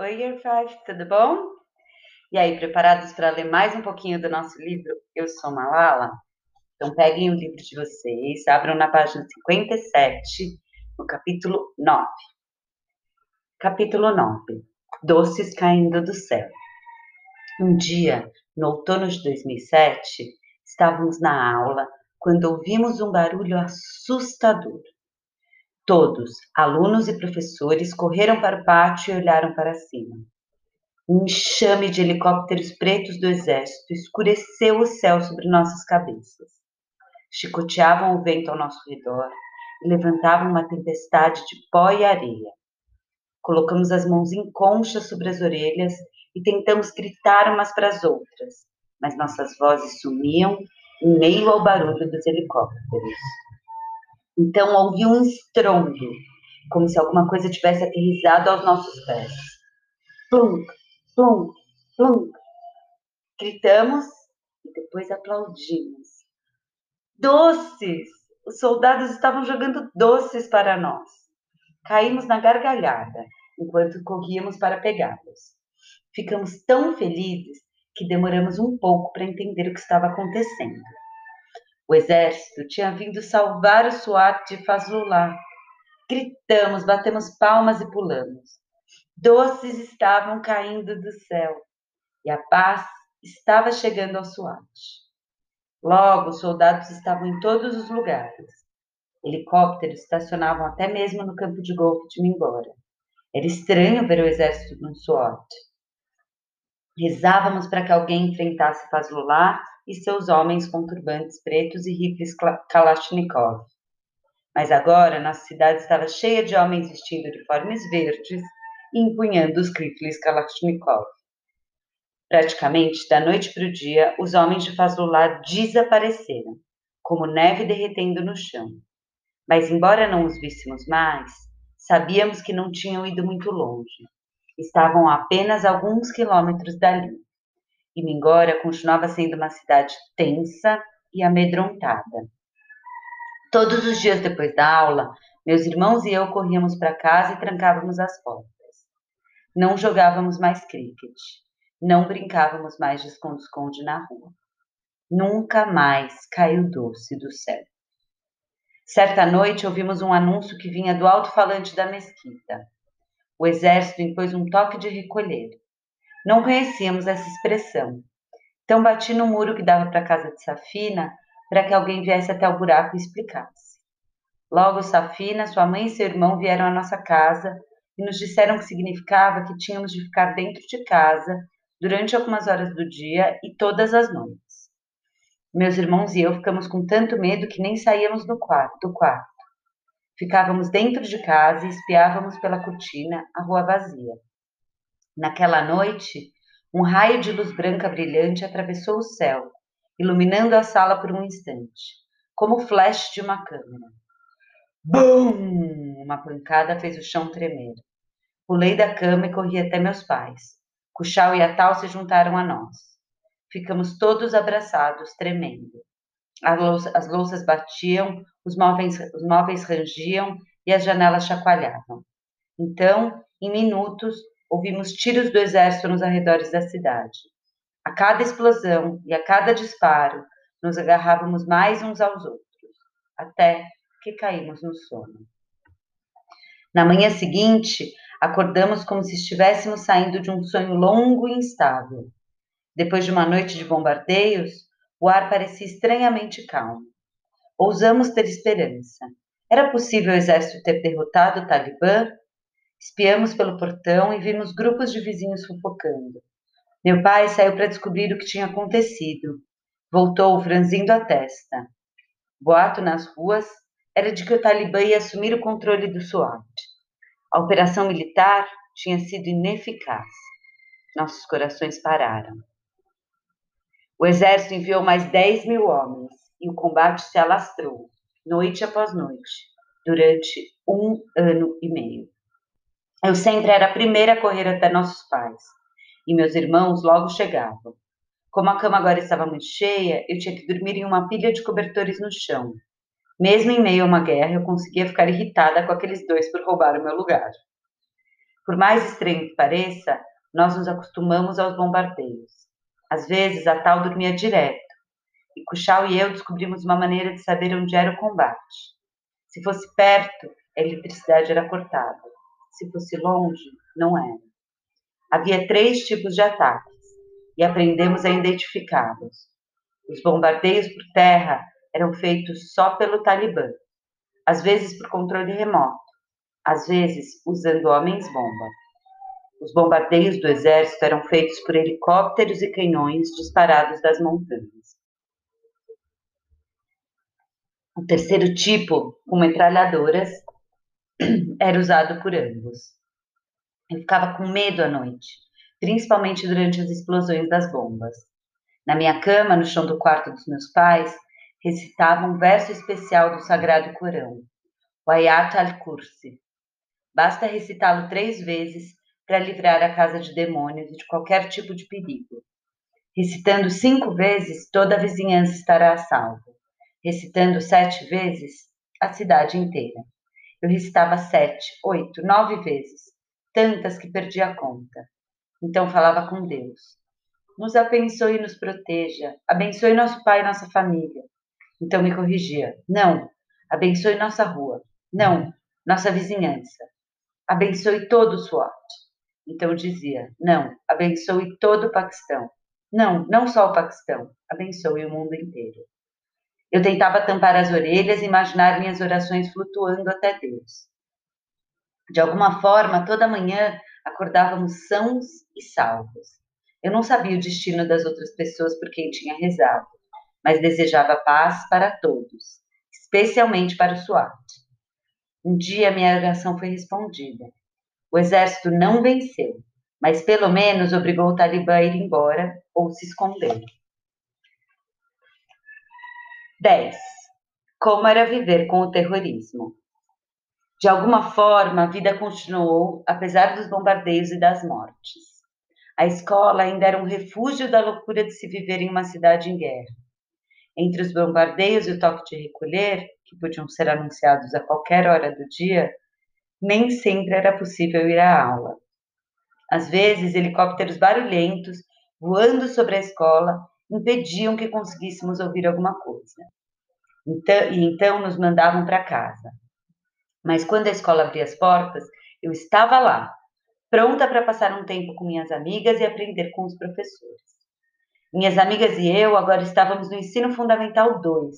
Oi, Year 5, tudo bom? E aí, preparados para ler mais um pouquinho do nosso livro Eu Sou Malala? Então, peguem o livro de vocês, abram na página 57, no capítulo 9. Capítulo 9 Doces caindo do céu. Um dia, no outono de 2007, estávamos na aula quando ouvimos um barulho assustador. Todos, alunos e professores, correram para o pátio e olharam para cima. Um enxame de helicópteros pretos do exército escureceu o céu sobre nossas cabeças. Chicoteavam o vento ao nosso redor e levantavam uma tempestade de pó e areia. Colocamos as mãos em concha sobre as orelhas e tentamos gritar umas para as outras, mas nossas vozes sumiam em meio ao barulho dos helicópteros. Então ouvi um estrondo, como se alguma coisa tivesse aterrissado aos nossos pés. Plunk, plunk, plunk. Gritamos e depois aplaudimos. Doces! Os soldados estavam jogando doces para nós. Caímos na gargalhada enquanto corríamos para pegá-los. Ficamos tão felizes que demoramos um pouco para entender o que estava acontecendo. O exército tinha vindo salvar o SWAT de Fazlullah. Gritamos, batemos palmas e pulamos. Doces estavam caindo do céu e a paz estava chegando ao SWAT. Logo, os soldados estavam em todos os lugares. Helicópteros estacionavam até mesmo no campo de golfe de Mingora. Era estranho ver o exército no SWAT. Rezávamos para que alguém enfrentasse Fazlullah e seus homens com turbantes pretos e rifles Kalashnikov. Mas agora nossa cidade estava cheia de homens vestindo uniformes verdes e empunhando os rifles Kalashnikov. Praticamente da noite para o dia, os homens de Fazlullah desapareceram, como neve derretendo no chão. Mas, embora não os víssemos mais, sabíamos que não tinham ido muito longe. Estavam a apenas alguns quilômetros dali e Mingora continuava sendo uma cidade tensa e amedrontada. Todos os dias depois da aula, meus irmãos e eu corríamos para casa e trancávamos as portas. Não jogávamos mais cricket. Não brincávamos mais de esconde-esconde na rua. Nunca mais caiu doce do céu. Certa noite ouvimos um anúncio que vinha do alto-falante da mesquita. O exército impôs um toque de recolher. Não conhecíamos essa expressão. Então bati no muro que dava para a casa de Safina para que alguém viesse até o buraco e explicasse. Logo, Safina, sua mãe e seu irmão vieram à nossa casa e nos disseram que significava que tínhamos de ficar dentro de casa durante algumas horas do dia e todas as noites. Meus irmãos e eu ficamos com tanto medo que nem saíamos do quarto. Do quarto. Ficávamos dentro de casa e espiávamos pela cortina a rua vazia. Naquela noite, um raio de luz branca brilhante atravessou o céu, iluminando a sala por um instante, como o flash de uma câmera. Bum! Uma pancada fez o chão tremer. Pulei da cama e corri até meus pais. Cuxal e Atal se juntaram a nós. Ficamos todos abraçados, tremendo. As louças batiam, os móveis, os móveis rangiam e as janelas chacoalhavam. Então, em minutos, ouvimos tiros do exército nos arredores da cidade. A cada explosão e a cada disparo, nos agarrávamos mais uns aos outros, até que caímos no sono. Na manhã seguinte, acordamos como se estivéssemos saindo de um sonho longo e instável. Depois de uma noite de bombardeios, o ar parecia estranhamente calmo. Ousamos ter esperança. Era possível o exército ter derrotado o Talibã Espiamos pelo portão e vimos grupos de vizinhos fofocando. Meu pai saiu para descobrir o que tinha acontecido. Voltou franzindo a testa. Boato nas ruas era de que o Talibã ia assumir o controle do SWAT. A operação militar tinha sido ineficaz. Nossos corações pararam. O exército enviou mais 10 mil homens e o combate se alastrou, noite após noite, durante um ano e meio. Eu sempre era a primeira a correr até nossos pais, e meus irmãos logo chegavam. Como a cama agora estava muito cheia, eu tinha que dormir em uma pilha de cobertores no chão. Mesmo em meio a uma guerra, eu conseguia ficar irritada com aqueles dois por roubar o meu lugar. Por mais estranho que pareça, nós nos acostumamos aos bombardeios. Às vezes, a tal dormia direto, e Cuxal e eu descobrimos uma maneira de saber onde era o combate. Se fosse perto, a eletricidade era cortada. Se fosse longe, não era. Havia três tipos de ataques, e aprendemos a identificá-los. Os bombardeios por terra eram feitos só pelo Talibã, às vezes por controle remoto, às vezes usando homens-bomba. Os bombardeios do exército eram feitos por helicópteros e canhões disparados das montanhas. O terceiro tipo, com metralhadoras, era usado por ambos. Eu ficava com medo à noite, principalmente durante as explosões das bombas. Na minha cama, no chão do quarto dos meus pais, recitava um verso especial do Sagrado Corão, o Ayat al-Kursi. Basta recitá-lo três vezes para livrar a casa de demônios de qualquer tipo de perigo. Recitando cinco vezes, toda a vizinhança estará a salvo. Recitando sete vezes, a cidade inteira. Eu recitava sete, oito, nove vezes, tantas que perdi a conta. Então falava com Deus. Nos abençoe e nos proteja. Abençoe nosso pai e nossa família. Então me corrigia. Não. Abençoe nossa rua. Não. Nossa vizinhança. Abençoe todo o SWAT. Então dizia: Não, abençoe todo o Paquistão. Não, não só o Paquistão, abençoe o mundo inteiro. Eu tentava tampar as orelhas e imaginar minhas orações flutuando até Deus. De alguma forma, toda manhã acordávamos sãos e salvos. Eu não sabia o destino das outras pessoas por quem tinha rezado, mas desejava paz para todos, especialmente para o SWAT. Um dia minha oração foi respondida. O exército não venceu, mas pelo menos obrigou o Talibã a ir embora ou se esconder. 10. Como era viver com o terrorismo? De alguma forma, a vida continuou, apesar dos bombardeios e das mortes. A escola ainda era um refúgio da loucura de se viver em uma cidade em guerra. Entre os bombardeios e o toque de recolher, que podiam ser anunciados a qualquer hora do dia, nem sempre era possível ir à aula. Às vezes, helicópteros barulhentos, voando sobre a escola, impediam que conseguíssemos ouvir alguma coisa. Então, e então nos mandavam para casa. Mas quando a escola abria as portas, eu estava lá, pronta para passar um tempo com minhas amigas e aprender com os professores. Minhas amigas e eu agora estávamos no ensino fundamental 2,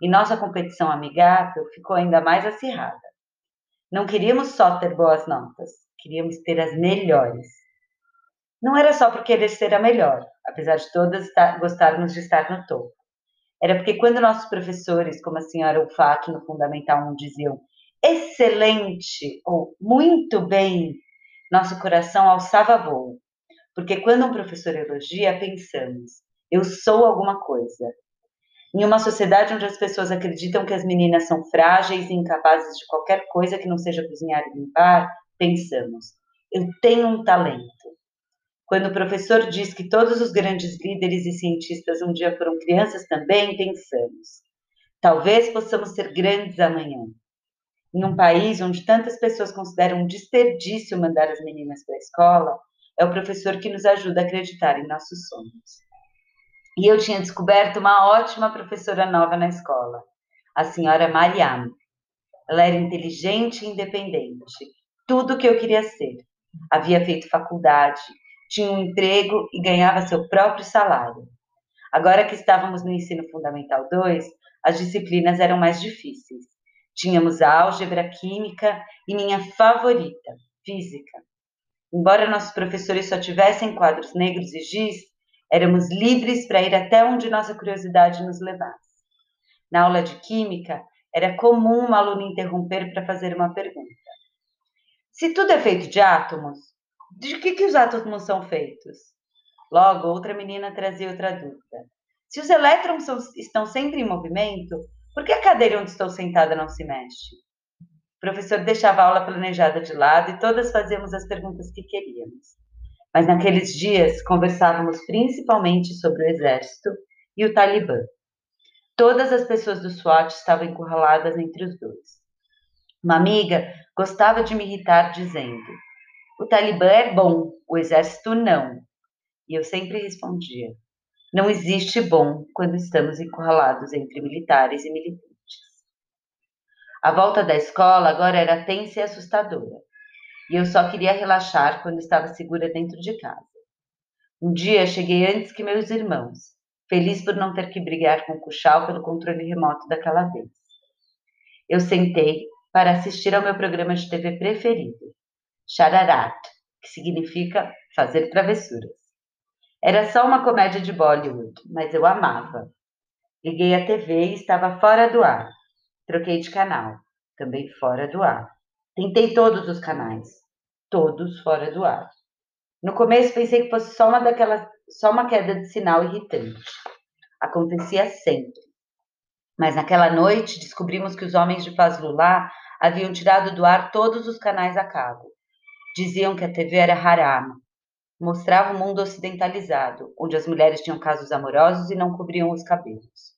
e nossa competição amigável ficou ainda mais acirrada. Não queríamos só ter boas notas, queríamos ter as melhores. Não era só por querer ser a melhor, apesar de todas gostarmos de estar no topo. Era porque quando nossos professores, como a senhora Ulfato no Fundamental 1, diziam excelente ou muito bem, nosso coração alçava voo. Porque quando um professor elogia, pensamos, eu sou alguma coisa, em uma sociedade onde as pessoas acreditam que as meninas são frágeis e incapazes de qualquer coisa que não seja cozinhar e limpar, pensamos: eu tenho um talento. Quando o professor diz que todos os grandes líderes e cientistas um dia foram crianças também, pensamos: talvez possamos ser grandes amanhã. Em um país onde tantas pessoas consideram um desperdício mandar as meninas para a escola, é o professor que nos ajuda a acreditar em nossos sonhos. E eu tinha descoberto uma ótima professora nova na escola, a senhora Mariam. Ela era inteligente e independente, tudo o que eu queria ser. Havia feito faculdade, tinha um emprego e ganhava seu próprio salário. Agora que estávamos no ensino fundamental 2, as disciplinas eram mais difíceis. Tínhamos álgebra, química e minha favorita, física. Embora nossos professores só tivessem quadros negros e giz, Éramos livres para ir até onde nossa curiosidade nos levasse. Na aula de química, era comum uma aluna interromper para fazer uma pergunta. Se tudo é feito de átomos, de que, que os átomos são feitos? Logo, outra menina trazia outra dúvida. Se os elétrons são, estão sempre em movimento, por que a cadeira onde estou sentada não se mexe? O professor deixava a aula planejada de lado e todas fazíamos as perguntas que queríamos. Mas naqueles dias conversávamos principalmente sobre o exército e o Talibã. Todas as pessoas do SWAT estavam encurraladas entre os dois. Uma amiga gostava de me irritar dizendo: O Talibã é bom, o exército não. E eu sempre respondia: não existe bom quando estamos encurralados entre militares e militantes. A volta da escola agora era tensa e assustadora, e eu só queria relaxar quando estava segura dentro de casa. Um dia cheguei antes que meus irmãos, feliz por não ter que brigar com o Cuxal pelo controle remoto daquela vez. Eu sentei para assistir ao meu programa de TV preferido, Chararat, que significa fazer travessuras. Era só uma comédia de Bollywood, mas eu amava. Liguei a TV e estava fora do ar. Troquei de canal, também fora do ar. Tentei todos os canais, todos fora do ar. No começo pensei que fosse só uma daquelas, só uma queda de sinal irritante. Acontecia sempre. Mas naquela noite descobrimos que os homens de Fazlullah haviam tirado do ar todos os canais a cabo Diziam que a TV era haram, mostrava o mundo ocidentalizado, onde as mulheres tinham casos amorosos e não cobriam os cabelos.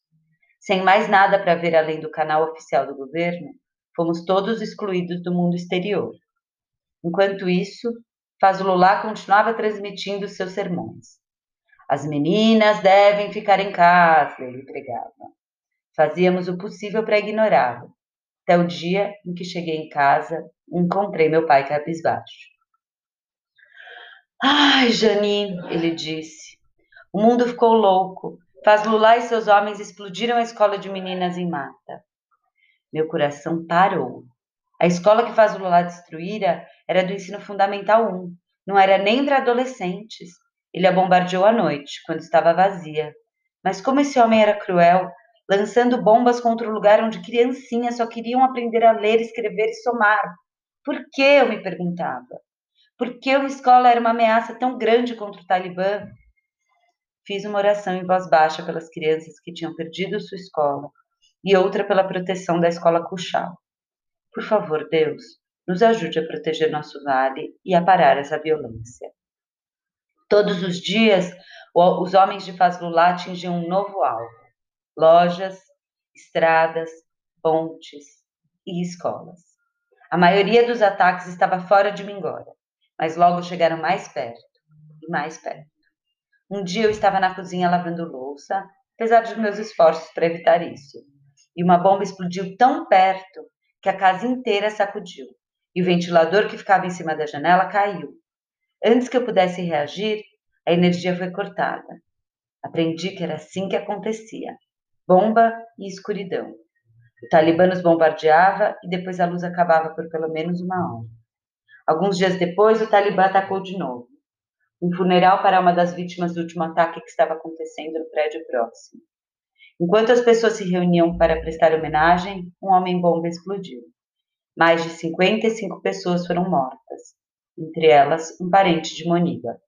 Sem mais nada para ver além do canal oficial do governo, fomos todos excluídos do mundo exterior. Enquanto isso, Fazlullah continuava transmitindo seus sermões. As meninas devem ficar em casa, ele pregava. Fazíamos o possível para ignorá-lo, até o dia em que cheguei em casa encontrei meu pai cabisbaixo. Ai, Janine, ele disse. O mundo ficou louco. Faz Lula e seus homens explodiram a escola de meninas em mata. Meu coração parou. A escola que faz Lula destruíra era do ensino fundamental 1. Não era nem para adolescentes. Ele a bombardeou à noite, quando estava vazia. Mas como esse homem era cruel, lançando bombas contra o lugar onde criancinhas só queriam aprender a ler, escrever e somar. Por que eu me perguntava? Por que uma escola era uma ameaça tão grande contra o Talibã? Fiz uma oração em voz baixa pelas crianças que tinham perdido sua escola e outra pela proteção da escola Cuxal. Por favor, Deus, nos ajude a proteger nosso vale e a parar essa violência. Todos os dias, os homens de Fazlullah atingiam um novo alvo lojas, estradas, pontes e escolas. A maioria dos ataques estava fora de Mingora, mas logo chegaram mais perto e mais perto. Um dia eu estava na cozinha lavando louça, apesar dos meus esforços para evitar isso, e uma bomba explodiu tão perto que a casa inteira sacudiu, e o ventilador que ficava em cima da janela caiu. Antes que eu pudesse reagir, a energia foi cortada. Aprendi que era assim que acontecia bomba e escuridão. O Talibã nos bombardeava e depois a luz acabava por pelo menos uma hora. Alguns dias depois, o Talibã atacou de novo. Um funeral para uma das vítimas do último ataque que estava acontecendo no prédio próximo. Enquanto as pessoas se reuniam para prestar homenagem, um homem-bomba explodiu. Mais de 55 pessoas foram mortas, entre elas um parente de Moniba.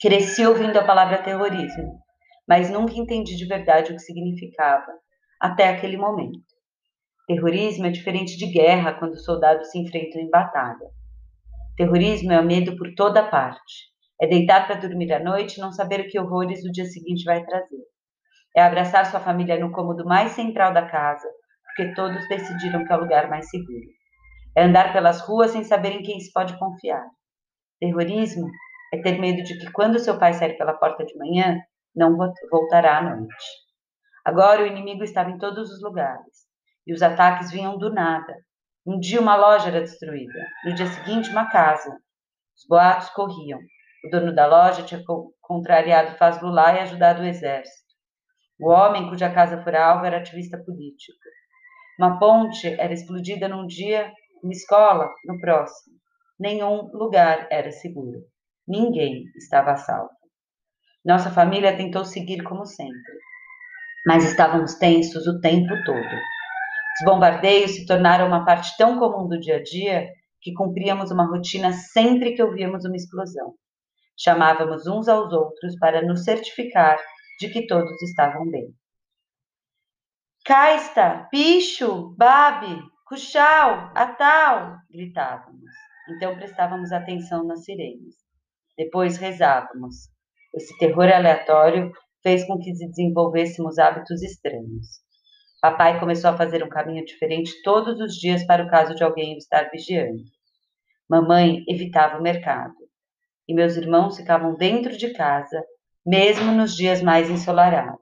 Cresci ouvindo a palavra terrorismo, mas nunca entendi de verdade o que significava, até aquele momento. Terrorismo é diferente de guerra quando soldados se enfrentam em batalha. Terrorismo é o medo por toda parte. É deitar para dormir à noite e não saber que horrores o dia seguinte vai trazer. É abraçar sua família no cômodo mais central da casa, porque todos decidiram que é o lugar mais seguro. É andar pelas ruas sem saber em quem se pode confiar. Terrorismo é ter medo de que quando seu pai sair pela porta de manhã, não voltará à noite. Agora o inimigo estava em todos os lugares e os ataques vinham do nada. Um dia uma loja era destruída, no dia seguinte uma casa. Os boatos corriam. O dono da loja tinha contrariado Fazlullah e ajudado o exército. O homem cuja casa fora alvo era ativista político. Uma ponte era explodida num dia, uma escola no próximo. Nenhum lugar era seguro. Ninguém estava a salvo. Nossa família tentou seguir como sempre, mas estávamos tensos o tempo todo. Os bombardeios se tornaram uma parte tão comum do dia a dia que cumpríamos uma rotina sempre que ouvíamos uma explosão. Chamávamos uns aos outros para nos certificar de que todos estavam bem. Caista, Picho, Babi, Cuxal, Atal, gritávamos. Então prestávamos atenção nas sirenes. Depois rezávamos. Esse terror aleatório fez com que desenvolvêssemos hábitos estranhos. Papai começou a fazer um caminho diferente todos os dias para o caso de alguém estar vigiando. Mamãe evitava o mercado e meus irmãos ficavam dentro de casa, mesmo nos dias mais ensolarados.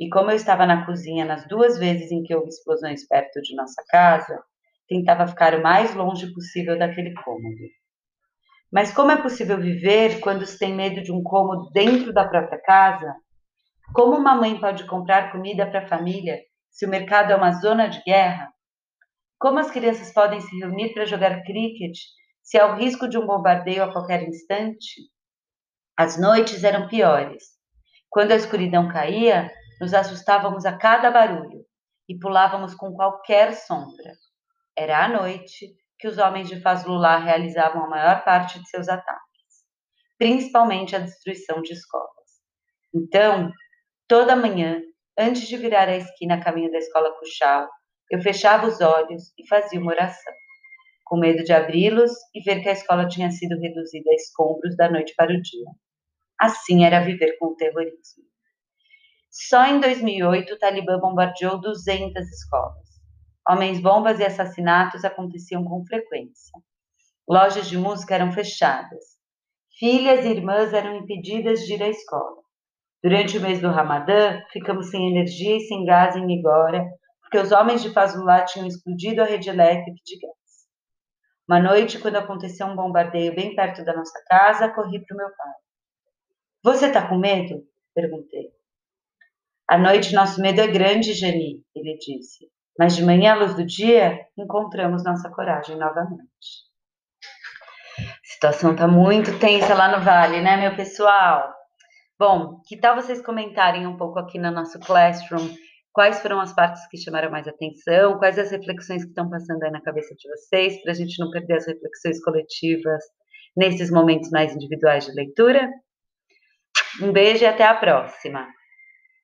E como eu estava na cozinha nas duas vezes em que houve explosões perto de nossa casa, tentava ficar o mais longe possível daquele cômodo. Mas como é possível viver quando se tem medo de um cômodo dentro da própria casa? Como uma mãe pode comprar comida para a família se o mercado é uma zona de guerra? Como as crianças podem se reunir para jogar cricket se há o risco de um bombardeio a qualquer instante? As noites eram piores. Quando a escuridão caía, nos assustávamos a cada barulho e pulávamos com qualquer sombra. Era à noite que os homens de Fazlullah realizavam a maior parte de seus ataques, principalmente a destruição de escolas. Então, toda manhã, antes de virar a esquina a caminho da escola Cuxal, eu fechava os olhos e fazia uma oração, com medo de abri-los e ver que a escola tinha sido reduzida a escombros da noite para o dia. Assim era viver com o terrorismo. Só em 2008 o Talibã bombardeou 200 escolas. Homens-bombas e assassinatos aconteciam com frequência. Lojas de música eram fechadas. Filhas e irmãs eram impedidas de ir à escola. Durante o mês do Ramadã, ficamos sem energia e sem gás em Nigória, porque os homens de Fazullah tinham explodido a rede elétrica de gás. Uma noite, quando aconteceu um bombardeio bem perto da nossa casa, corri para o meu pai. Você está com medo? perguntei. À noite, nosso medo é grande, Jani, ele disse. Mas de manhã à luz do dia, encontramos nossa coragem novamente. A situação está muito tensa lá no Vale, né, meu pessoal? Bom, que tal vocês comentarem um pouco aqui no nosso Classroom quais foram as partes que chamaram mais atenção, quais as reflexões que estão passando aí na cabeça de vocês, para a gente não perder as reflexões coletivas nesses momentos mais individuais de leitura? Um beijo e até a próxima!